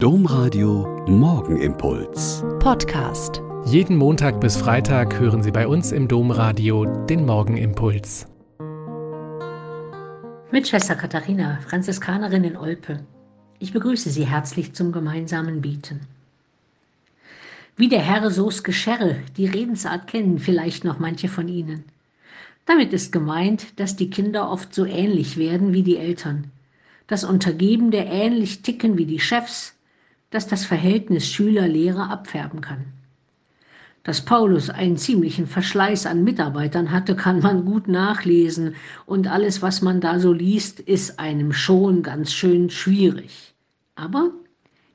Domradio Morgenimpuls. Podcast. Jeden Montag bis Freitag hören Sie bei uns im Domradio den Morgenimpuls. Mit Schwester Katharina, Franziskanerin in Olpe. Ich begrüße Sie herzlich zum gemeinsamen Bieten. Wie der Herr so's Gescherre, die Redensart kennen vielleicht noch manche von Ihnen. Damit ist gemeint, dass die Kinder oft so ähnlich werden wie die Eltern. Das Untergebene ähnlich ticken wie die Chefs, dass das Verhältnis Schüler-Lehrer abfärben kann. Dass Paulus einen ziemlichen Verschleiß an Mitarbeitern hatte, kann man gut nachlesen und alles, was man da so liest, ist einem schon ganz schön schwierig. Aber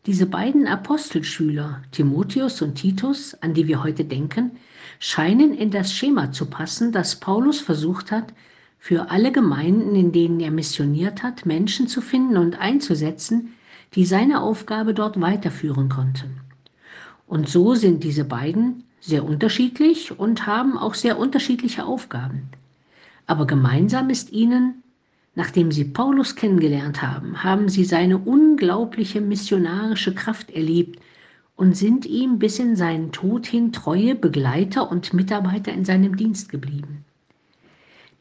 diese beiden Apostelschüler, Timotheus und Titus, an die wir heute denken, scheinen in das Schema zu passen, das Paulus versucht hat, für alle Gemeinden, in denen er missioniert hat, Menschen zu finden und einzusetzen, die seine Aufgabe dort weiterführen konnten. Und so sind diese beiden sehr unterschiedlich und haben auch sehr unterschiedliche Aufgaben. Aber gemeinsam ist ihnen, nachdem sie Paulus kennengelernt haben, haben sie seine unglaubliche missionarische Kraft erlebt und sind ihm bis in seinen Tod hin treue Begleiter und Mitarbeiter in seinem Dienst geblieben.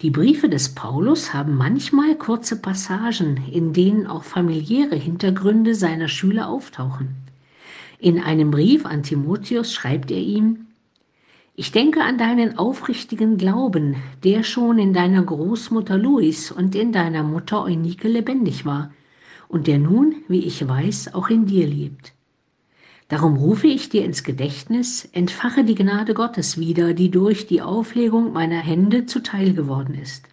Die Briefe des Paulus haben manchmal kurze Passagen, in denen auch familiäre Hintergründe seiner Schüler auftauchen. In einem Brief an Timotheus schreibt er ihm, ich denke an deinen aufrichtigen Glauben, der schon in deiner Großmutter Louis und in deiner Mutter Eunike lebendig war und der nun, wie ich weiß, auch in dir lebt. Darum rufe ich dir ins Gedächtnis, entfache die Gnade Gottes wieder, die durch die Auflegung meiner Hände zuteil geworden ist.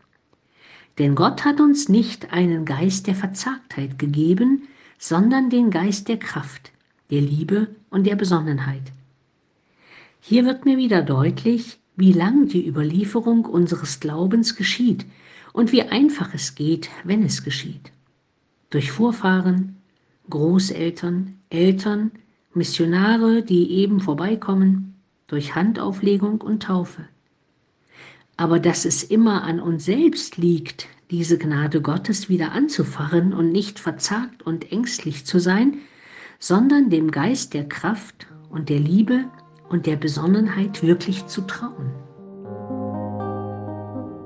Denn Gott hat uns nicht einen Geist der Verzagtheit gegeben, sondern den Geist der Kraft, der Liebe und der Besonnenheit. Hier wird mir wieder deutlich, wie lang die Überlieferung unseres Glaubens geschieht und wie einfach es geht, wenn es geschieht. Durch Vorfahren, Großeltern, Eltern, Missionare, die eben vorbeikommen, durch Handauflegung und Taufe. Aber dass es immer an uns selbst liegt, diese Gnade Gottes wieder anzufachen und nicht verzagt und ängstlich zu sein, sondern dem Geist der Kraft und der Liebe und der Besonnenheit wirklich zu trauen.